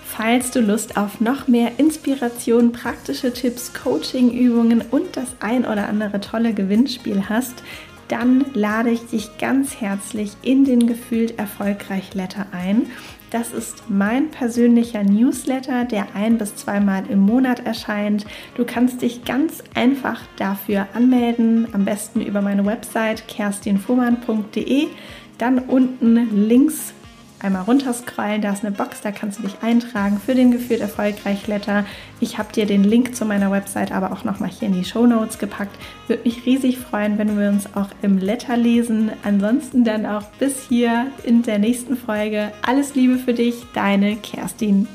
Falls du Lust auf noch mehr Inspiration, praktische Tipps, Coaching-Übungen und das ein oder andere tolle Gewinnspiel hast, dann lade ich dich ganz herzlich in den Gefühlt Erfolgreich Letter ein. Das ist mein persönlicher Newsletter, der ein bis zweimal im Monat erscheint. Du kannst dich ganz einfach dafür anmelden, am besten über meine Website kerstinfuhrmann.de. Dann unten links einmal runterscrollen, da ist eine Box, da kannst du dich eintragen für den Gefühlt Erfolgreich Letter. Ich habe dir den Link zu meiner Website aber auch nochmal hier in die Show Notes gepackt. Würde mich riesig freuen, wenn wir uns auch im Letter lesen. Ansonsten dann auch bis hier in der nächsten Folge. Alles Liebe für dich, deine Kerstin.